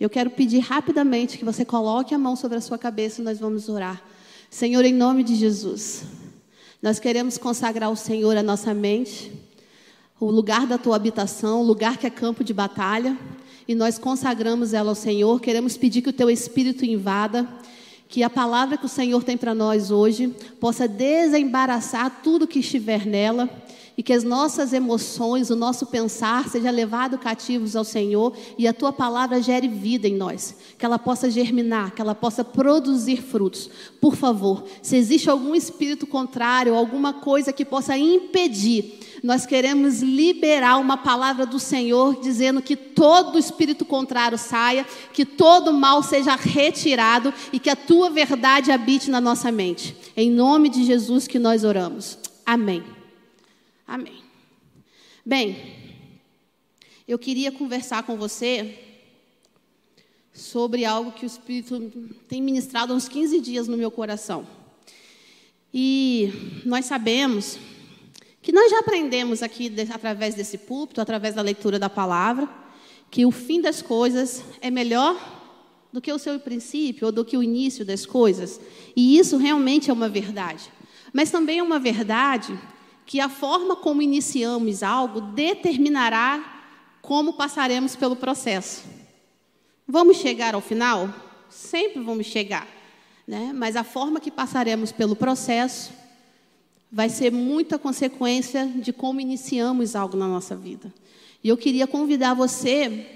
Eu quero pedir rapidamente que você coloque a mão sobre a sua cabeça e nós vamos orar. Senhor, em nome de Jesus, nós queremos consagrar ao Senhor a nossa mente, o lugar da tua habitação, o lugar que é campo de batalha, e nós consagramos ela ao Senhor. Queremos pedir que o teu espírito invada, que a palavra que o Senhor tem para nós hoje possa desembaraçar tudo que estiver nela e que as nossas emoções, o nosso pensar seja levado cativos ao Senhor e a tua palavra gere vida em nós, que ela possa germinar, que ela possa produzir frutos. Por favor, se existe algum espírito contrário, alguma coisa que possa impedir, nós queremos liberar uma palavra do Senhor dizendo que todo espírito contrário saia, que todo mal seja retirado e que a tua verdade habite na nossa mente. Em nome de Jesus que nós oramos. Amém. Amém. Bem, eu queria conversar com você sobre algo que o Espírito tem ministrado há uns 15 dias no meu coração. E nós sabemos que nós já aprendemos aqui, através desse púlpito, através da leitura da palavra, que o fim das coisas é melhor do que o seu princípio ou do que o início das coisas. E isso realmente é uma verdade. Mas também é uma verdade que a forma como iniciamos algo determinará como passaremos pelo processo. Vamos chegar ao final? Sempre vamos chegar, né? mas a forma que passaremos pelo processo vai ser muita consequência de como iniciamos algo na nossa vida. E eu queria convidar você,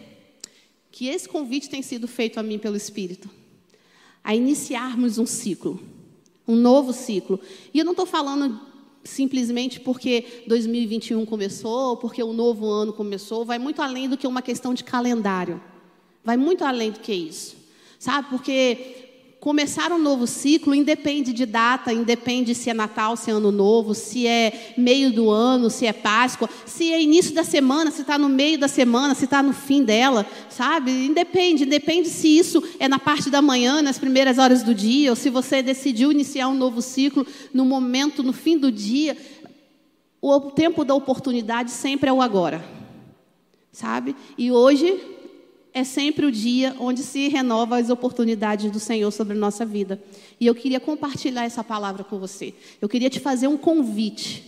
que esse convite tem sido feito a mim pelo Espírito, a iniciarmos um ciclo, um novo ciclo. E eu não estou falando simplesmente porque 2021 começou, porque o novo ano começou, vai muito além do que uma questão de calendário. Vai muito além do que isso. Sabe? Porque Começar um novo ciclo independe de data, independe se é Natal, se é Ano Novo, se é meio do ano, se é Páscoa, se é início da semana, se está no meio da semana, se está no fim dela, sabe? Independe, independe se isso é na parte da manhã, nas primeiras horas do dia, ou se você decidiu iniciar um novo ciclo no momento, no fim do dia. O tempo da oportunidade sempre é o agora, sabe? E hoje é sempre o dia onde se renova as oportunidades do Senhor sobre a nossa vida. E eu queria compartilhar essa palavra com você. Eu queria te fazer um convite,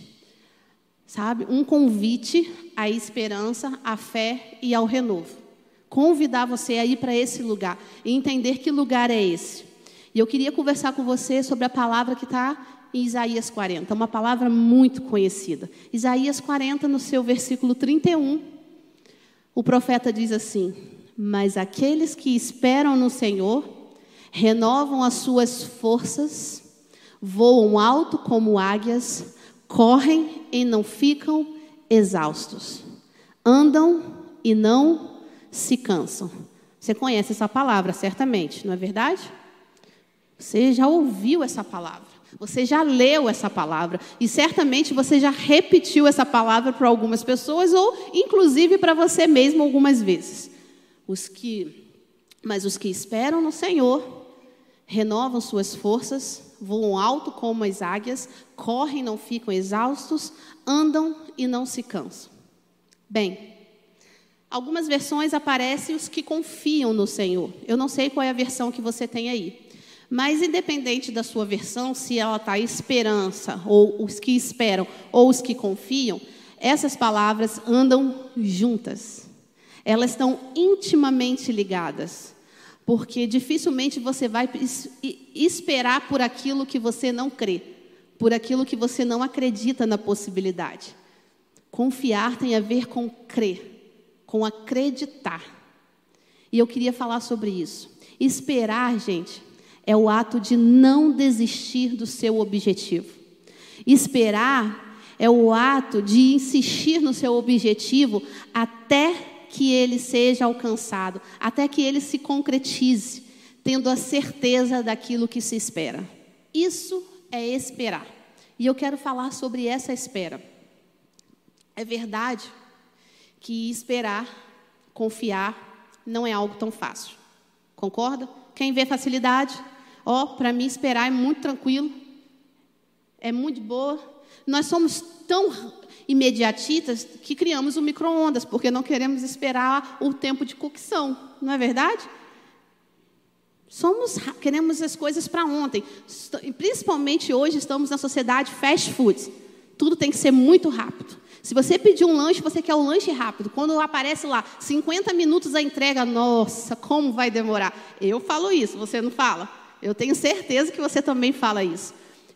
sabe? Um convite à esperança, à fé e ao renovo. Convidar você a ir para esse lugar e entender que lugar é esse. E eu queria conversar com você sobre a palavra que está em Isaías 40, uma palavra muito conhecida. Isaías 40, no seu versículo 31, o profeta diz assim: mas aqueles que esperam no Senhor renovam as suas forças, voam alto como águias, correm e não ficam exaustos, andam e não se cansam. Você conhece essa palavra, certamente, não é verdade? Você já ouviu essa palavra, você já leu essa palavra e certamente você já repetiu essa palavra para algumas pessoas ou inclusive para você mesmo algumas vezes. Os que, mas os que esperam no Senhor renovam suas forças, voam alto como as águias, correm não ficam exaustos, andam e não se cansam. Bem, algumas versões aparecem os que confiam no Senhor. Eu não sei qual é a versão que você tem aí. Mas independente da sua versão, se ela está esperança, ou os que esperam, ou os que confiam, essas palavras andam juntas elas estão intimamente ligadas. Porque dificilmente você vai esperar por aquilo que você não crê, por aquilo que você não acredita na possibilidade. Confiar tem a ver com crer, com acreditar. E eu queria falar sobre isso. Esperar, gente, é o ato de não desistir do seu objetivo. Esperar é o ato de insistir no seu objetivo até que ele seja alcançado, até que ele se concretize, tendo a certeza daquilo que se espera. Isso é esperar. E eu quero falar sobre essa espera. É verdade que esperar, confiar, não é algo tão fácil. Concorda? Quem vê facilidade, ó, oh, para mim esperar é muito tranquilo, é muito boa. Nós somos tão imediatistas que criamos o micro-ondas, porque não queremos esperar o tempo de cocção, não é verdade? Somos, queremos as coisas para ontem. Principalmente hoje estamos na sociedade fast food. Tudo tem que ser muito rápido. Se você pedir um lanche, você quer um lanche rápido. Quando aparece lá 50 minutos a entrega, nossa, como vai demorar? Eu falo isso, você não fala? Eu tenho certeza que você também fala isso.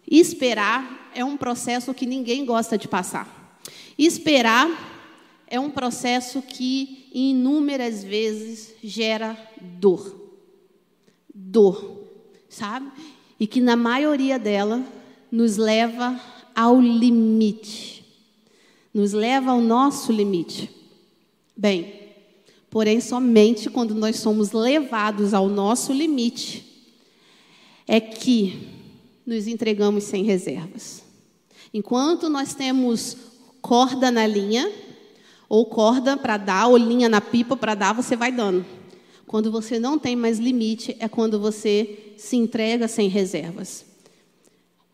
Esperar é um processo que ninguém gosta de passar. Esperar é um processo que inúmeras vezes gera dor. Dor, sabe? E que na maioria dela nos leva ao limite. Nos leva ao nosso limite. Bem, porém, somente quando nós somos levados ao nosso limite é que nos entregamos sem reservas. Enquanto nós temos corda na linha, ou corda para dar, ou linha na pipa para dar, você vai dando. Quando você não tem mais limite, é quando você se entrega sem reservas.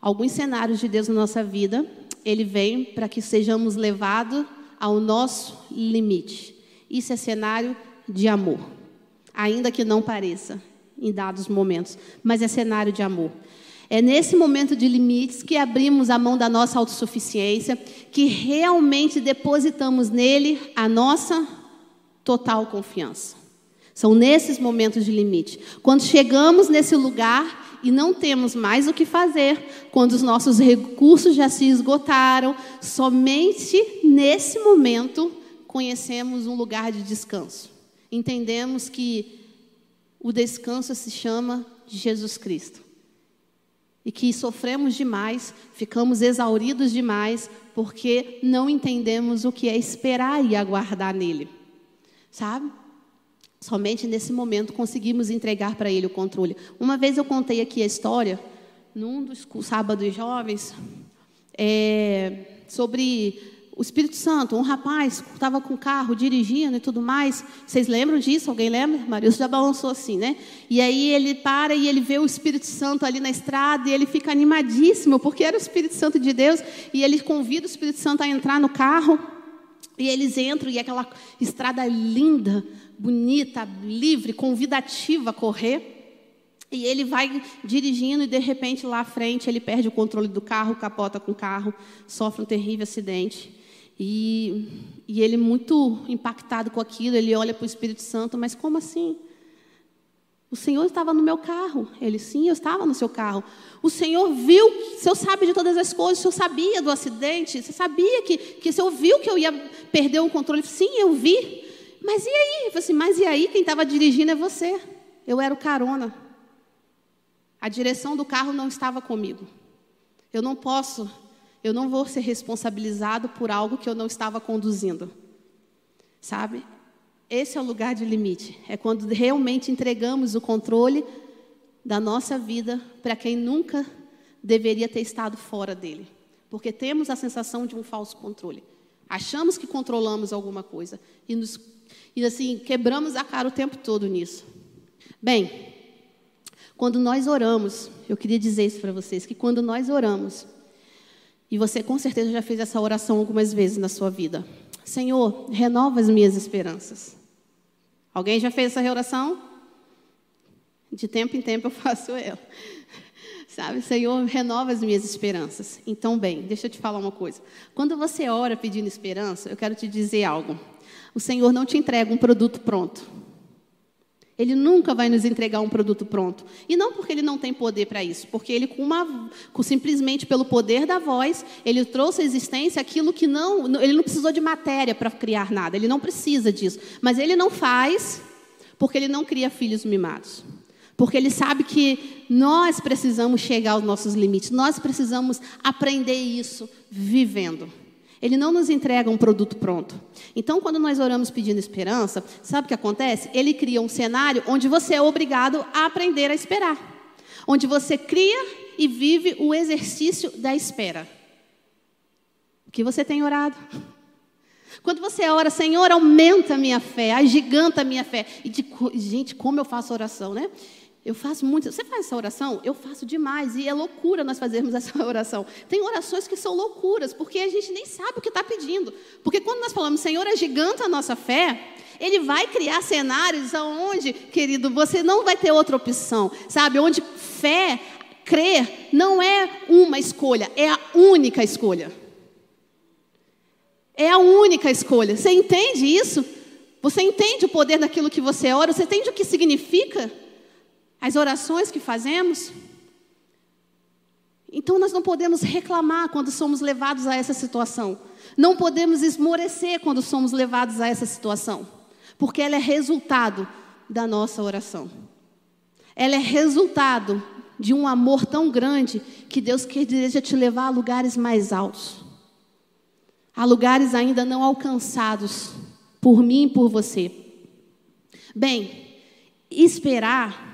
Alguns cenários de Deus na nossa vida, ele vem para que sejamos levados ao nosso limite. Isso é cenário de amor, ainda que não pareça em dados momentos, mas é cenário de amor. É nesse momento de limites que abrimos a mão da nossa autossuficiência, que realmente depositamos nele a nossa total confiança. São nesses momentos de limite. Quando chegamos nesse lugar e não temos mais o que fazer, quando os nossos recursos já se esgotaram, somente nesse momento conhecemos um lugar de descanso. Entendemos que o descanso se chama Jesus Cristo e que sofremos demais, ficamos exauridos demais, porque não entendemos o que é esperar e aguardar nele. Sabe? Somente nesse momento conseguimos entregar para ele o controle. Uma vez eu contei aqui a história, num dos sábados jovens, é, sobre o Espírito Santo, um rapaz estava com o carro dirigindo e tudo mais. Vocês lembram disso? Alguém lembra? Marius já balançou assim, né? E aí ele para e ele vê o Espírito Santo ali na estrada e ele fica animadíssimo, porque era o Espírito Santo de Deus, e ele convida o Espírito Santo a entrar no carro. E eles entram e é aquela estrada linda, bonita, livre, convidativa a correr. E ele vai dirigindo e de repente lá à frente ele perde o controle do carro, capota com o carro, sofre um terrível acidente. E, e ele, muito impactado com aquilo, ele olha para o Espírito Santo, mas como assim? O Senhor estava no meu carro. Ele, sim, eu estava no seu carro. O Senhor viu, o Senhor sabe de todas as coisas, o Senhor sabia do acidente, você sabia que, que o Senhor viu que eu ia perder o controle. Sim, eu vi. Mas e aí? Eu falei assim, mas e aí? Quem estava dirigindo é você. Eu era o carona. A direção do carro não estava comigo. Eu não posso eu não vou ser responsabilizado por algo que eu não estava conduzindo. Sabe? Esse é o lugar de limite. É quando realmente entregamos o controle da nossa vida para quem nunca deveria ter estado fora dele. Porque temos a sensação de um falso controle. Achamos que controlamos alguma coisa e, nos, e assim quebramos a cara o tempo todo nisso. Bem, quando nós oramos, eu queria dizer isso para vocês que quando nós oramos, e você com certeza já fez essa oração algumas vezes na sua vida. Senhor, renova as minhas esperanças. Alguém já fez essa oração? De tempo em tempo eu faço ela. Sabe, Senhor, renova as minhas esperanças. Então, bem, deixa eu te falar uma coisa. Quando você ora pedindo esperança, eu quero te dizer algo. O Senhor não te entrega um produto pronto. Ele nunca vai nos entregar um produto pronto. E não porque ele não tem poder para isso, porque ele, com uma, com, simplesmente pelo poder da voz, ele trouxe à existência aquilo que não. Ele não precisou de matéria para criar nada, ele não precisa disso. Mas ele não faz porque ele não cria filhos mimados. Porque ele sabe que nós precisamos chegar aos nossos limites, nós precisamos aprender isso vivendo. Ele não nos entrega um produto pronto. Então, quando nós oramos pedindo esperança, sabe o que acontece? Ele cria um cenário onde você é obrigado a aprender a esperar. Onde você cria e vive o exercício da espera. O que você tem orado? Quando você ora, Senhor, aumenta a minha fé, agiganta a minha fé. E de, gente, como eu faço oração, né? Eu faço muito. Você faz essa oração? Eu faço demais. E é loucura nós fazermos essa oração. Tem orações que são loucuras, porque a gente nem sabe o que está pedindo. Porque quando nós falamos, Senhor, é gigante a nossa fé, Ele vai criar cenários onde, querido, você não vai ter outra opção. Sabe? Onde fé, crer, não é uma escolha, é a única escolha. É a única escolha. Você entende isso? Você entende o poder daquilo que você ora? Você entende o que significa? As orações que fazemos. Então nós não podemos reclamar quando somos levados a essa situação. Não podemos esmorecer quando somos levados a essa situação, porque ela é resultado da nossa oração. Ela é resultado de um amor tão grande que Deus quer deseja te levar a lugares mais altos. A lugares ainda não alcançados por mim e por você. Bem, esperar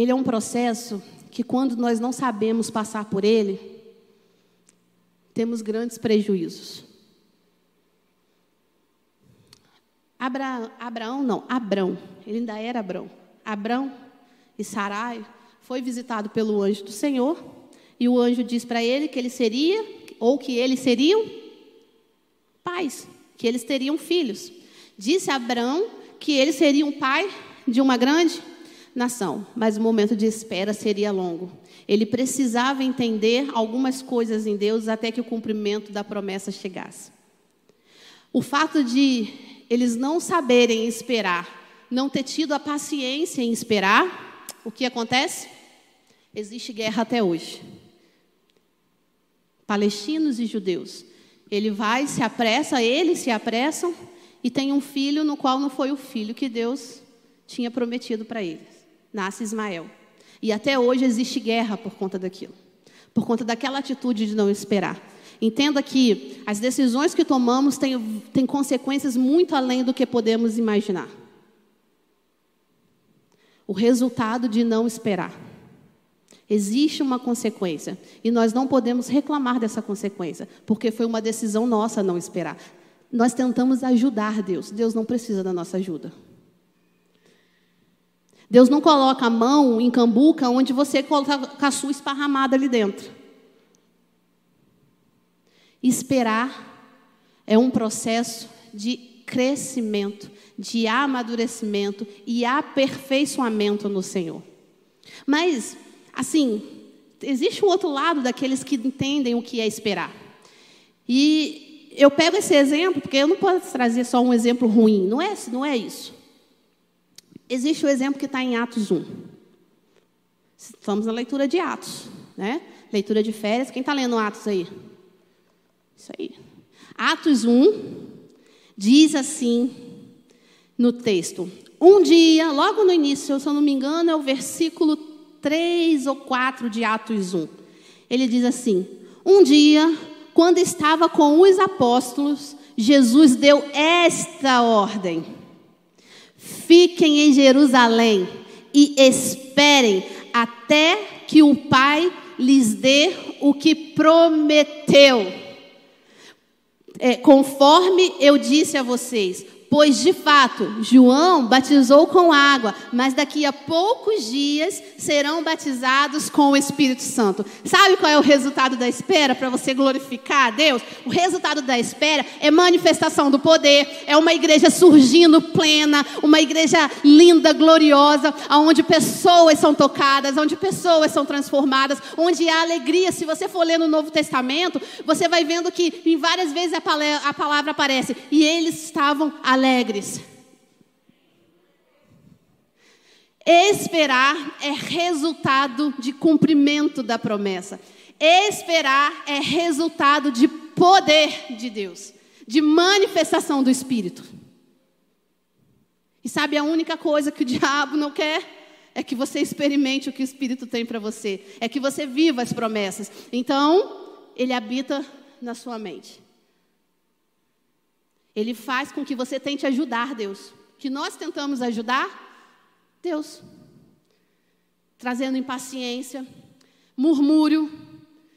ele é um processo que, quando nós não sabemos passar por ele, temos grandes prejuízos. Abra, Abraão, não, Abrão, ele ainda era Abrão. Abrão e Sarai foi visitado pelo anjo do Senhor, e o anjo diz para ele que ele seria, ou que eles seriam pais, que eles teriam filhos. Disse a Abrão que ele seria um pai de uma grande nação, mas o momento de espera seria longo. Ele precisava entender algumas coisas em Deus até que o cumprimento da promessa chegasse. O fato de eles não saberem esperar, não ter tido a paciência em esperar, o que acontece? Existe guerra até hoje. Palestinos e judeus. Ele vai, se apressa, eles se apressam e tem um filho no qual não foi o filho que Deus tinha prometido para eles nasce Ismael. E até hoje existe guerra por conta daquilo, por conta daquela atitude de não esperar. Entenda que as decisões que tomamos têm, têm consequências muito além do que podemos imaginar. O resultado de não esperar. Existe uma consequência e nós não podemos reclamar dessa consequência, porque foi uma decisão nossa não esperar. Nós tentamos ajudar Deus, Deus não precisa da nossa ajuda. Deus não coloca a mão em cambuca onde você coloca a sua esparramada ali dentro. Esperar é um processo de crescimento, de amadurecimento e aperfeiçoamento no Senhor. Mas, assim, existe um outro lado daqueles que entendem o que é esperar. E eu pego esse exemplo, porque eu não posso trazer só um exemplo ruim, não é, não é isso. Existe o exemplo que está em Atos 1. Estamos na leitura de Atos, né? Leitura de férias. Quem está lendo Atos aí? Isso aí. Atos 1 diz assim no texto: Um dia, logo no início, se eu não me engano, é o versículo 3 ou 4 de Atos 1. Ele diz assim: Um dia, quando estava com os apóstolos, Jesus deu esta ordem Fiquem em Jerusalém e esperem até que o Pai lhes dê o que prometeu. É, conforme eu disse a vocês, Pois de fato, João batizou com água, mas daqui a poucos dias serão batizados com o Espírito Santo. Sabe qual é o resultado da espera para você glorificar a Deus? O resultado da espera é manifestação do poder, é uma igreja surgindo plena, uma igreja linda, gloriosa, onde pessoas são tocadas, onde pessoas são transformadas, onde há alegria. Se você for ler no Novo Testamento, você vai vendo que em várias vezes a palavra aparece e eles estavam alegres alegres. Esperar é resultado de cumprimento da promessa. Esperar é resultado de poder de Deus, de manifestação do Espírito. E sabe a única coisa que o diabo não quer? É que você experimente o que o Espírito tem para você, é que você viva as promessas. Então, ele habita na sua mente. Ele faz com que você tente ajudar Deus. Que nós tentamos ajudar Deus. Trazendo impaciência, murmúrio.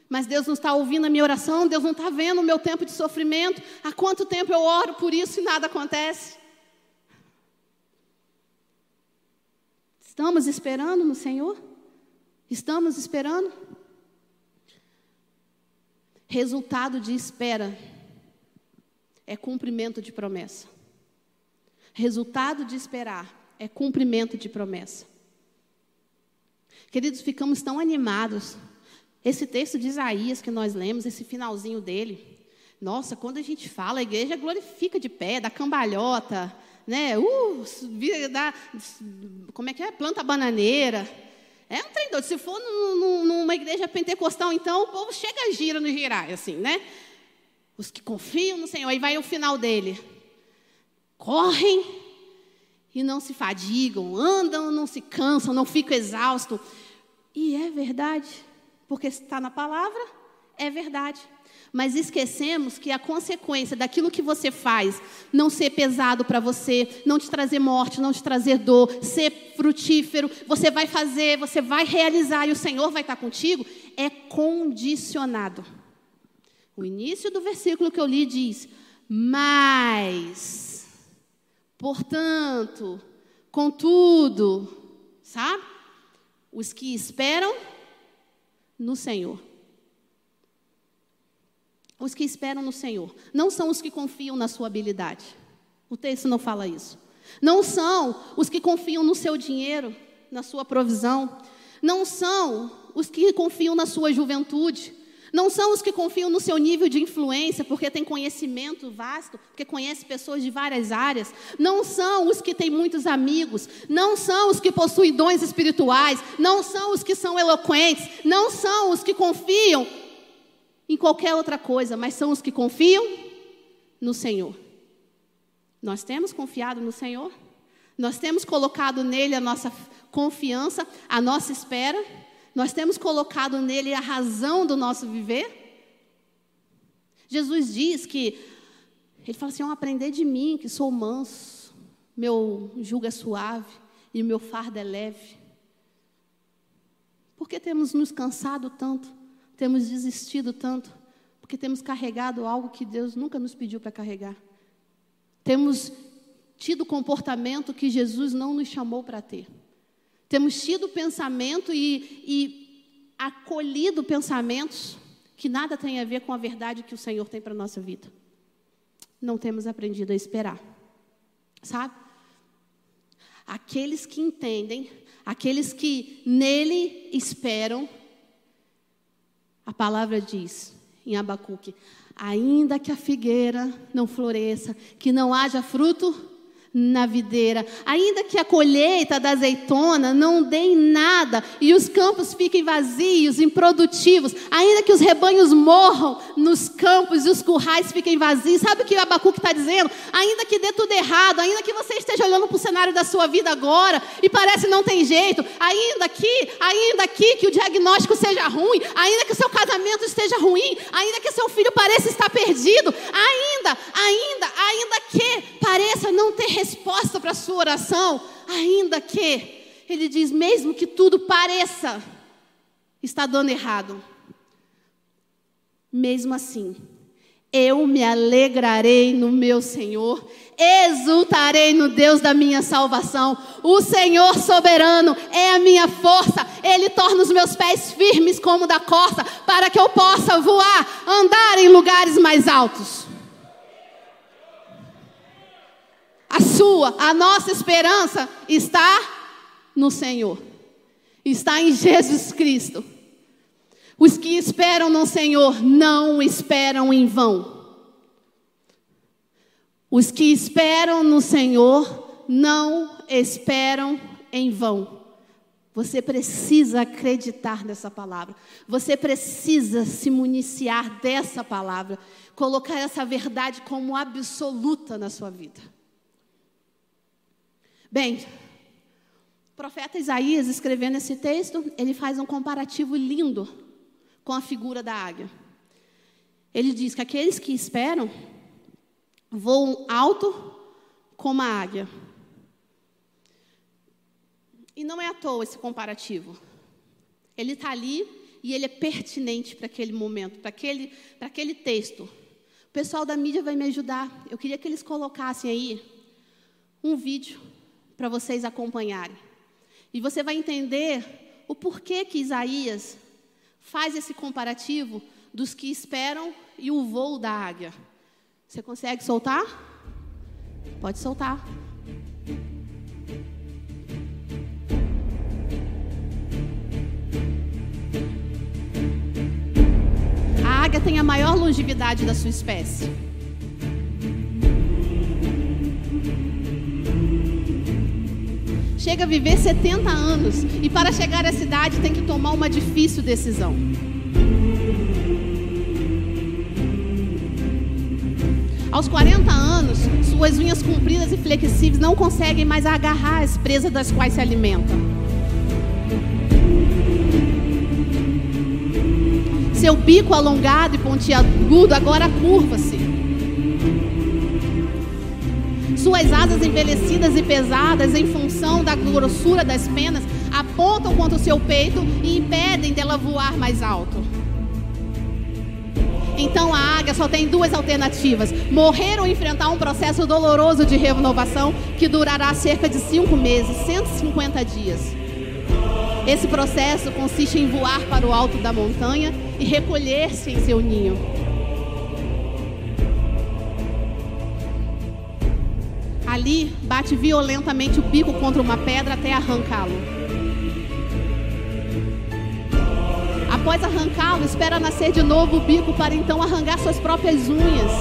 Mas Deus não está ouvindo a minha oração, Deus não está vendo o meu tempo de sofrimento. Há quanto tempo eu oro por isso e nada acontece? Estamos esperando no Senhor? Estamos esperando? Resultado de espera é cumprimento de promessa. Resultado de esperar é cumprimento de promessa. Queridos, ficamos tão animados. Esse texto de Isaías que nós lemos, esse finalzinho dele. Nossa, quando a gente fala, a igreja glorifica de pé, dá cambalhota, né? Uh, dá, como é que é? Planta bananeira. É um trem doido. Se for numa igreja pentecostal, então, o povo chega gira no girar, assim, né? Os que confiam no Senhor. Aí vai o final dele. Correm e não se fadigam, andam, não se cansam, não ficam exaustos. E é verdade, porque está na palavra, é verdade. Mas esquecemos que a consequência daquilo que você faz não ser pesado para você, não te trazer morte, não te trazer dor, ser frutífero, você vai fazer, você vai realizar e o Senhor vai estar contigo, é condicionado. O início do versículo que eu li diz: Mas, portanto, contudo, sabe? Os que esperam no Senhor. Os que esperam no Senhor. Não são os que confiam na sua habilidade. O texto não fala isso. Não são os que confiam no seu dinheiro, na sua provisão. Não são os que confiam na sua juventude. Não são os que confiam no seu nível de influência, porque tem conhecimento vasto, porque conhece pessoas de várias áreas. Não são os que têm muitos amigos. Não são os que possuem dons espirituais. Não são os que são eloquentes. Não são os que confiam em qualquer outra coisa, mas são os que confiam no Senhor. Nós temos confiado no Senhor? Nós temos colocado nele a nossa confiança, a nossa espera? Nós temos colocado nele a razão do nosso viver? Jesus diz que, ele fala assim: aprender de mim, que sou manso, meu jugo é suave e o meu fardo é leve. Por que temos nos cansado tanto? Temos desistido tanto? Porque temos carregado algo que Deus nunca nos pediu para carregar. Temos tido comportamento que Jesus não nos chamou para ter. Temos tido pensamento e, e acolhido pensamentos que nada tem a ver com a verdade que o Senhor tem para a nossa vida. Não temos aprendido a esperar. Sabe? Aqueles que entendem, aqueles que nele esperam, a palavra diz em Abacuque: ainda que a figueira não floresça, que não haja fruto, na videira, ainda que a colheita da azeitona não dê em nada e os campos fiquem vazios, improdutivos, ainda que os rebanhos morram nos campos e os currais fiquem vazios, sabe o que o Abacuque está dizendo? Ainda que dê tudo errado, ainda que você esteja olhando para o cenário da sua vida agora e parece não tem jeito, ainda que, ainda que, que o diagnóstico seja ruim, ainda que o seu casamento esteja ruim, ainda que seu filho pareça estar perdido, ainda, ainda, ainda que não ter resposta para a sua oração, ainda que, ele diz, mesmo que tudo pareça estar dando errado, mesmo assim, eu me alegrarei no meu Senhor, exultarei no Deus da minha salvação. O Senhor soberano é a minha força, Ele torna os meus pés firmes como da corça, para que eu possa voar, andar em lugares mais altos. A sua, a nossa esperança está no Senhor, está em Jesus Cristo. Os que esperam no Senhor não esperam em vão. Os que esperam no Senhor não esperam em vão. Você precisa acreditar nessa palavra. Você precisa se municiar dessa palavra. Colocar essa verdade como absoluta na sua vida. Bem, o profeta Isaías, escrevendo esse texto, ele faz um comparativo lindo com a figura da águia. Ele diz que aqueles que esperam voam alto como a águia. E não é à toa esse comparativo. Ele está ali e ele é pertinente para aquele momento, para aquele, aquele texto. O pessoal da mídia vai me ajudar. Eu queria que eles colocassem aí um vídeo para vocês acompanharem. E você vai entender o porquê que Isaías faz esse comparativo dos que esperam e o voo da águia. Você consegue soltar? Pode soltar. A águia tem a maior longevidade da sua espécie. Chega a viver 70 anos e para chegar à cidade tem que tomar uma difícil decisão. Aos 40 anos, suas unhas compridas e flexíveis não conseguem mais agarrar as presas das quais se alimentam. Seu bico alongado e pontiagudo agora curva-se. Suas asas envelhecidas e pesadas, em função da grossura das penas, apontam contra o seu peito e impedem dela voar mais alto. Então a águia só tem duas alternativas: morrer ou enfrentar um processo doloroso de renovação que durará cerca de cinco meses 150 dias. Esse processo consiste em voar para o alto da montanha e recolher-se em seu ninho. Ali, bate violentamente o bico contra uma pedra até arrancá-lo. Após arrancá-lo, espera nascer de novo o bico para então arrancar suas próprias unhas.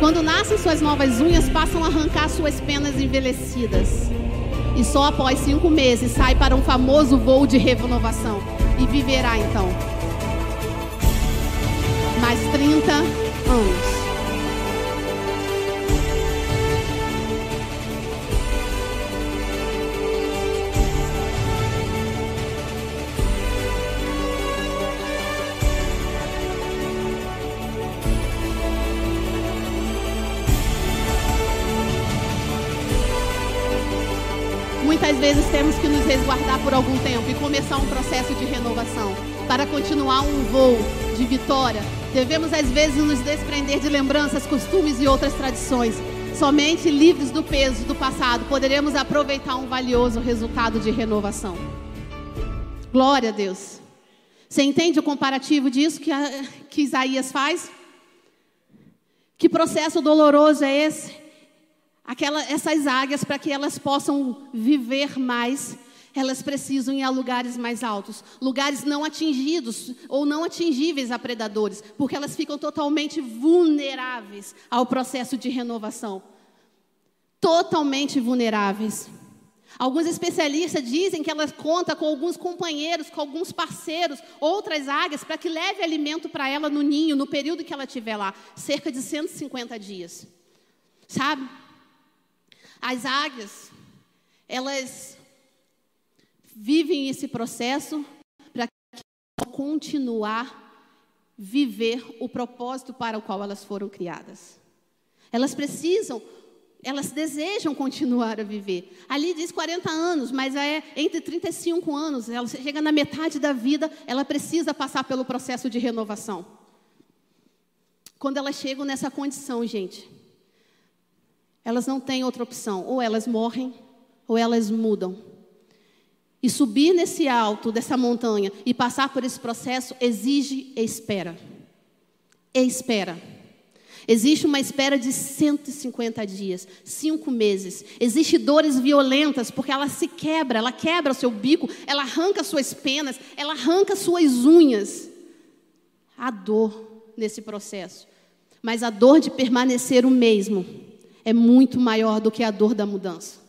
Quando nascem suas novas unhas, passam a arrancar suas penas envelhecidas. E só após cinco meses sai para um famoso voo de renovação. E viverá então mais 30 começar um processo de renovação. Para continuar um voo de vitória, devemos às vezes nos desprender de lembranças, costumes e outras tradições. Somente livres do peso do passado poderemos aproveitar um valioso resultado de renovação. Glória a Deus. Você entende o comparativo disso que, a, que Isaías faz? Que processo doloroso é esse? aquela, essas águias, para que elas possam viver mais, elas precisam ir a lugares mais altos, lugares não atingidos ou não atingíveis a predadores, porque elas ficam totalmente vulneráveis ao processo de renovação. Totalmente vulneráveis. Alguns especialistas dizem que ela conta com alguns companheiros, com alguns parceiros, outras águias, para que leve alimento para ela no ninho, no período que ela estiver lá, cerca de 150 dias. Sabe? As águias, elas vivem esse processo para continuar viver o propósito para o qual elas foram criadas. Elas precisam, elas desejam continuar a viver. Ali diz 40 anos, mas é entre 35 anos, ela chega na metade da vida, ela precisa passar pelo processo de renovação. Quando elas chegam nessa condição, gente, elas não têm outra opção. Ou elas morrem, ou elas mudam. E subir nesse alto dessa montanha e passar por esse processo exige espera. Espera. Existe uma espera de 150 dias, cinco meses. Existe dores violentas, porque ela se quebra, ela quebra o seu bico, ela arranca suas penas, ela arranca suas unhas. Há dor nesse processo. Mas a dor de permanecer o mesmo é muito maior do que a dor da mudança.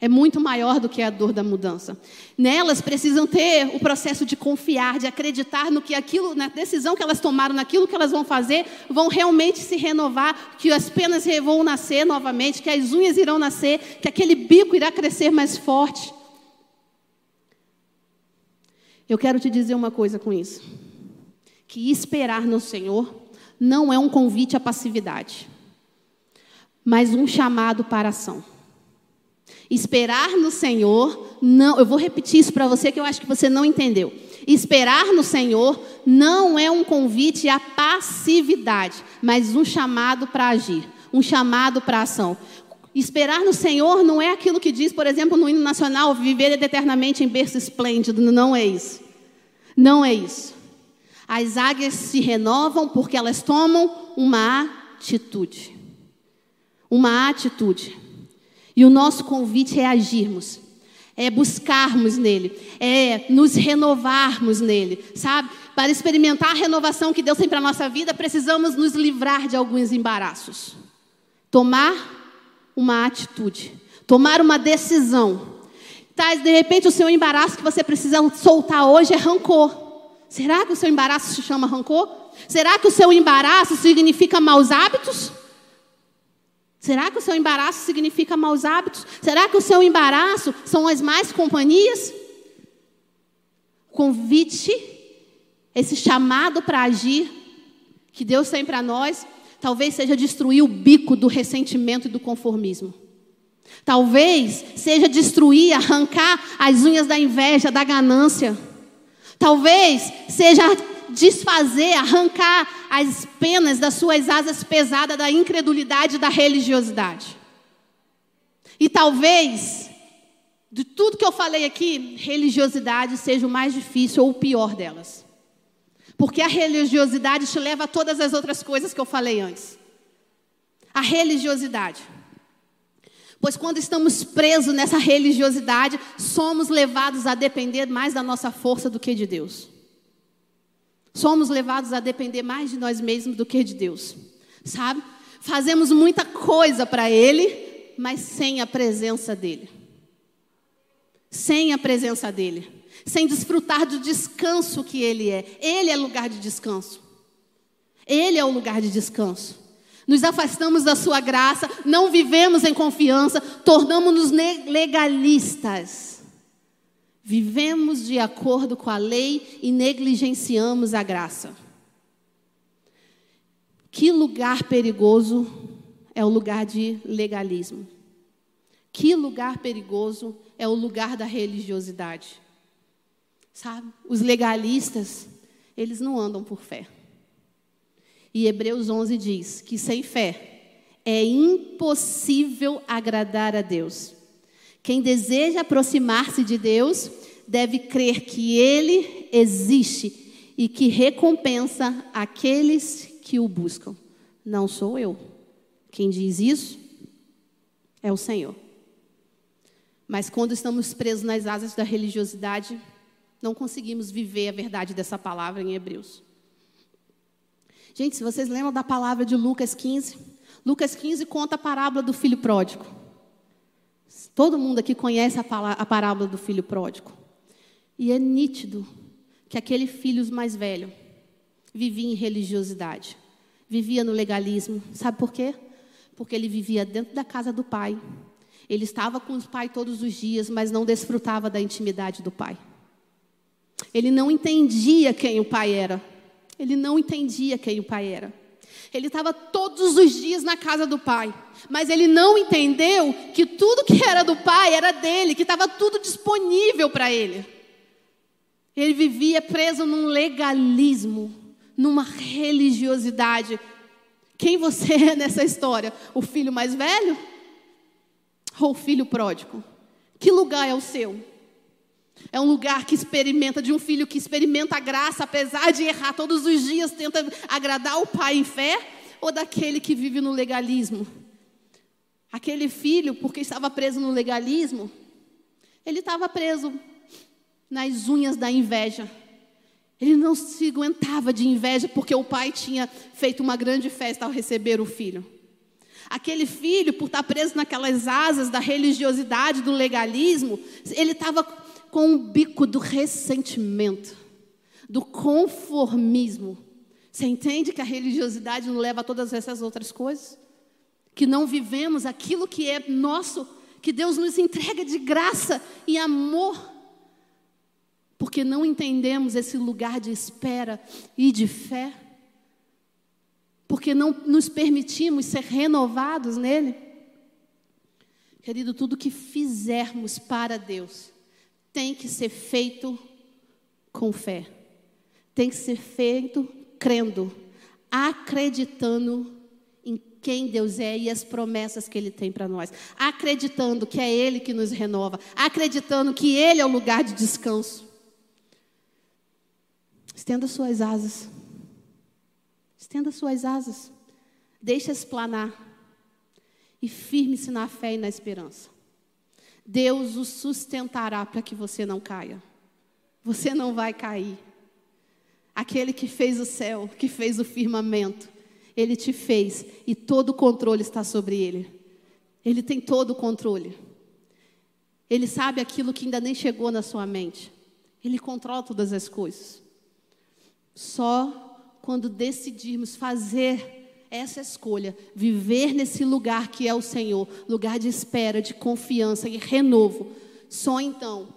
É muito maior do que a dor da mudança. Nelas precisam ter o processo de confiar, de acreditar no que aquilo, na decisão que elas tomaram, naquilo que elas vão fazer, vão realmente se renovar, que as penas vão nascer novamente, que as unhas irão nascer, que aquele bico irá crescer mais forte. Eu quero te dizer uma coisa com isso: que esperar no Senhor não é um convite à passividade mas um chamado para ação. Esperar no Senhor, não, eu vou repetir isso para você que eu acho que você não entendeu. Esperar no Senhor não é um convite à passividade, mas um chamado para agir, um chamado para ação. Esperar no Senhor não é aquilo que diz, por exemplo, no hino nacional, viver eternamente em berço esplêndido. Não é isso. Não é isso. As águias se renovam porque elas tomam uma atitude. Uma atitude. E o nosso convite é agirmos, é buscarmos nele, é nos renovarmos nele, sabe? Para experimentar a renovação que Deus tem para a nossa vida, precisamos nos livrar de alguns embaraços. Tomar uma atitude, tomar uma decisão. Tá, de repente, o seu embaraço que você precisa soltar hoje é rancor. Será que o seu embaraço se chama rancor? Será que o seu embaraço significa maus hábitos? Será que o seu embaraço significa maus hábitos? Será que o seu embaraço são as mais companhias? Convite, esse chamado para agir que Deus tem para nós, talvez seja destruir o bico do ressentimento e do conformismo. Talvez seja destruir, arrancar as unhas da inveja, da ganância. Talvez seja desfazer, arrancar as penas das suas asas pesadas da incredulidade e da religiosidade. E talvez, de tudo que eu falei aqui, religiosidade seja o mais difícil ou o pior delas. Porque a religiosidade te leva a todas as outras coisas que eu falei antes. A religiosidade. Pois quando estamos presos nessa religiosidade, somos levados a depender mais da nossa força do que de Deus. Somos levados a depender mais de nós mesmos do que de Deus. Sabe? Fazemos muita coisa para Ele, mas sem a presença dEle. Sem a presença dEle sem desfrutar do descanso que Ele é. Ele é lugar de descanso. Ele é o lugar de descanso. Nos afastamos da Sua graça, não vivemos em confiança, tornamos-nos legalistas. Vivemos de acordo com a lei e negligenciamos a graça. Que lugar perigoso é o lugar de legalismo. Que lugar perigoso é o lugar da religiosidade. Sabe? Os legalistas, eles não andam por fé. E Hebreus 11 diz que sem fé é impossível agradar a Deus. Quem deseja aproximar-se de Deus deve crer que Ele existe e que recompensa aqueles que o buscam. Não sou eu. Quem diz isso é o Senhor. Mas quando estamos presos nas asas da religiosidade, não conseguimos viver a verdade dessa palavra em Hebreus. Gente, se vocês lembram da palavra de Lucas 15, Lucas 15 conta a parábola do filho pródigo. Todo mundo aqui conhece a, parábola do filho pródigo. E é nítido que aquele filho mais velho vivia em religiosidade, vivia no legalismo. Sabe por quê? Porque ele vivia dentro da casa do pai. Ele estava com o pai todos os dias, mas não desfrutava da intimidade do pai. Ele não entendia quem o pai era. Ele não entendia quem o pai era. Ele estava todos os dias na casa do pai, mas ele não entendeu que tudo que era do pai era dele, que estava tudo disponível para ele. Ele vivia preso num legalismo, numa religiosidade. Quem você é nessa história? O filho mais velho? Ou o filho pródigo? Que lugar é o seu? É um lugar que experimenta, de um filho que experimenta a graça, apesar de errar todos os dias, tenta agradar o pai em fé, ou daquele que vive no legalismo? Aquele filho, porque estava preso no legalismo, ele estava preso nas unhas da inveja. Ele não se aguentava de inveja porque o pai tinha feito uma grande festa ao receber o filho. Aquele filho, por estar preso naquelas asas da religiosidade, do legalismo, ele estava com o bico do ressentimento, do conformismo. Você entende que a religiosidade nos leva a todas essas outras coisas? Que não vivemos aquilo que é nosso, que Deus nos entrega de graça e amor, porque não entendemos esse lugar de espera e de fé, porque não nos permitimos ser renovados nele. Querido, tudo que fizermos para Deus, tem que ser feito com fé. Tem que ser feito crendo, acreditando em quem Deus é e as promessas que Ele tem para nós, acreditando que é Ele que nos renova, acreditando que Ele é o lugar de descanso. Estenda suas asas, estenda suas asas, deixa-se planar e firme-se na fé e na esperança. Deus o sustentará para que você não caia. Você não vai cair. Aquele que fez o céu, que fez o firmamento, ele te fez e todo o controle está sobre ele. Ele tem todo o controle. Ele sabe aquilo que ainda nem chegou na sua mente. Ele controla todas as coisas. Só quando decidirmos fazer essa escolha, viver nesse lugar que é o Senhor, lugar de espera, de confiança e renovo, só então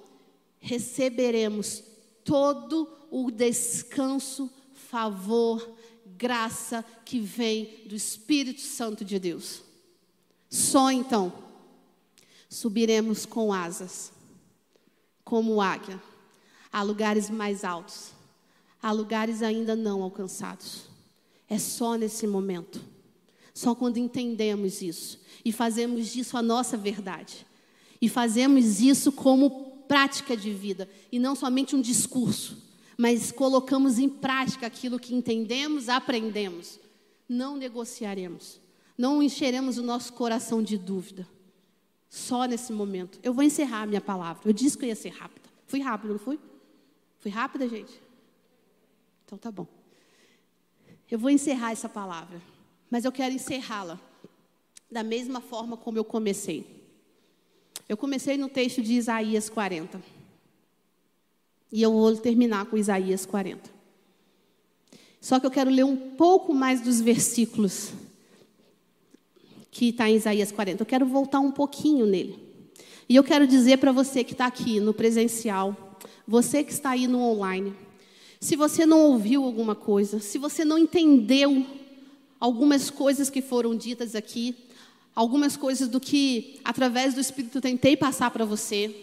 receberemos todo o descanso, favor, graça que vem do Espírito Santo de Deus. Só então subiremos com asas, como águia, a lugares mais altos, a lugares ainda não alcançados. É só nesse momento. Só quando entendemos isso e fazemos disso a nossa verdade. E fazemos isso como prática de vida e não somente um discurso, mas colocamos em prática aquilo que entendemos, aprendemos. Não negociaremos. Não encheremos o nosso coração de dúvida. Só nesse momento. Eu vou encerrar a minha palavra. Eu disse que eu ia ser rápida. Fui rápida, não fui? Fui rápida, gente? Então tá bom. Eu vou encerrar essa palavra, mas eu quero encerrá-la da mesma forma como eu comecei. Eu comecei no texto de Isaías 40. E eu vou terminar com Isaías 40. Só que eu quero ler um pouco mais dos versículos que está em Isaías 40. Eu quero voltar um pouquinho nele. E eu quero dizer para você que está aqui no presencial, você que está aí no online, se você não ouviu alguma coisa, se você não entendeu algumas coisas que foram ditas aqui, algumas coisas do que, através do Espírito, tentei passar para você,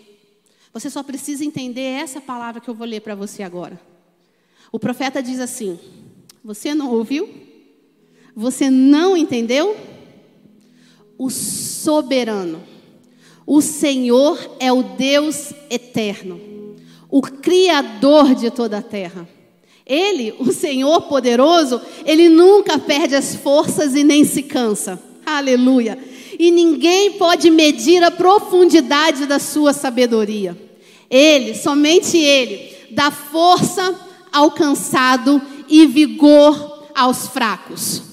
você só precisa entender essa palavra que eu vou ler para você agora. O profeta diz assim: Você não ouviu? Você não entendeu? O soberano, o Senhor é o Deus eterno o Criador de toda a terra. Ele, o Senhor poderoso, ele nunca perde as forças e nem se cansa. Aleluia. E ninguém pode medir a profundidade da sua sabedoria. Ele, somente ele, dá força ao cansado e vigor aos fracos.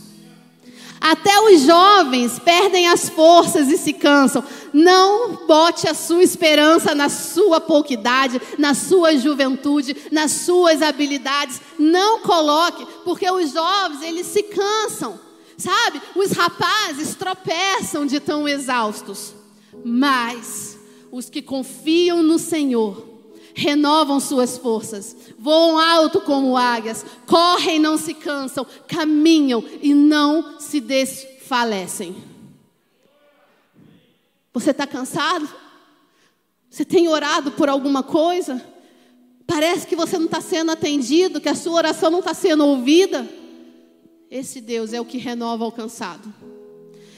Até os jovens perdem as forças e se cansam. Não bote a sua esperança na sua pouca idade, na sua juventude, nas suas habilidades. Não coloque, porque os jovens, eles se cansam. Sabe? Os rapazes tropeçam de tão exaustos. Mas os que confiam no Senhor, renovam suas forças, voam alto como águias, correm e não se cansam, caminham e não se desfalecem. Você está cansado? Você tem orado por alguma coisa? Parece que você não está sendo atendido, que a sua oração não está sendo ouvida. Esse Deus é o que renova o cansado.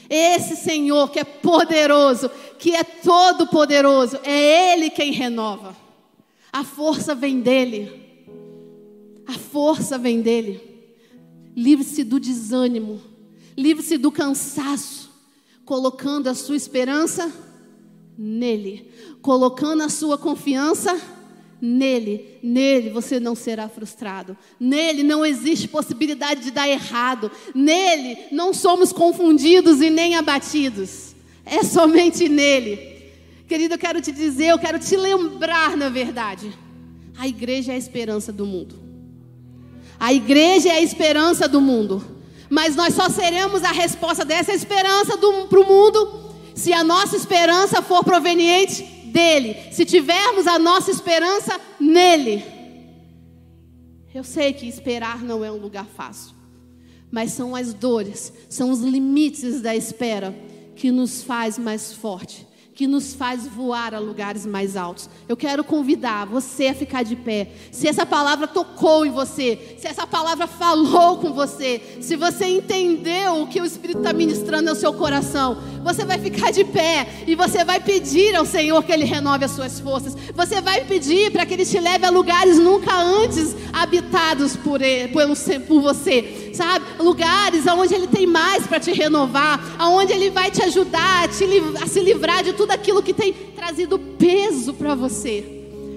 Esse Senhor que é poderoso, que é todo poderoso, é Ele quem renova. A força vem dele. A força vem dele. Livre-se do desânimo. Livre-se do cansaço. Colocando a sua esperança nele. Colocando a sua confiança nele. Nele você não será frustrado. Nele não existe possibilidade de dar errado. Nele não somos confundidos e nem abatidos. É somente nele. Querido, eu quero te dizer, eu quero te lembrar, na verdade. A igreja é a esperança do mundo. A igreja é a esperança do mundo. Mas nós só seremos a resposta dessa esperança para o mundo se a nossa esperança for proveniente dele. Se tivermos a nossa esperança nele. Eu sei que esperar não é um lugar fácil. Mas são as dores, são os limites da espera que nos faz mais forte que nos faz voar a lugares mais altos. Eu quero convidar você a ficar de pé. Se essa palavra tocou em você, se essa palavra falou com você, se você entendeu o que o Espírito está ministrando no seu coração, você vai ficar de pé e você vai pedir ao Senhor que Ele renove as suas forças. Você vai pedir para que Ele te leve a lugares nunca antes habitados por, ele, pelo, por você, sabe? Lugares onde Ele tem mais para te renovar, aonde Ele vai te ajudar a, te, a se livrar de tudo aquilo que tem trazido peso para você.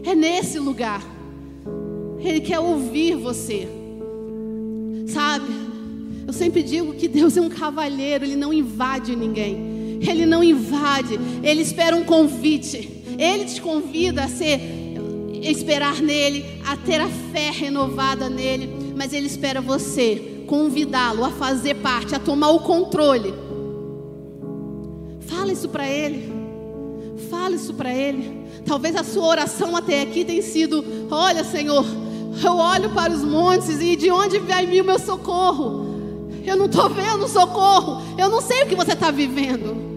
É nesse lugar. Ele quer ouvir você, sabe? Eu sempre digo que Deus é um cavalheiro, Ele não invade ninguém. Ele não invade, Ele espera um convite. Ele te convida a ser, esperar nele, a ter a fé renovada nele, mas Ele espera você convidá-lo a fazer parte, a tomar o controle. Fala isso para Ele. Fala isso para Ele. Talvez a sua oração até aqui tenha sido: Olha, Senhor, eu olho para os montes e de onde vai vir o meu socorro? Eu não estou vendo socorro. Eu não sei o que você está vivendo.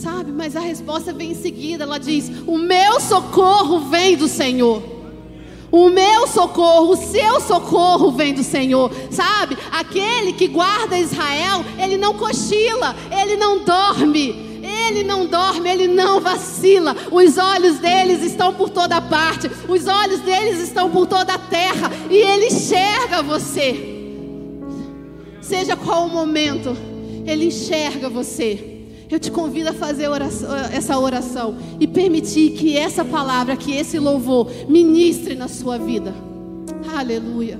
Sabe, mas a resposta vem em seguida. Ela diz: O meu socorro vem do Senhor. O meu socorro, o seu socorro vem do Senhor, sabe? Aquele que guarda Israel, ele não cochila, ele não dorme, ele não dorme, ele não vacila. Os olhos deles estão por toda parte, os olhos deles estão por toda a terra e ele enxerga você. Seja qual o momento, ele enxerga você. Eu te convido a fazer oração, essa oração e permitir que essa palavra, que esse louvor ministre na sua vida. Aleluia.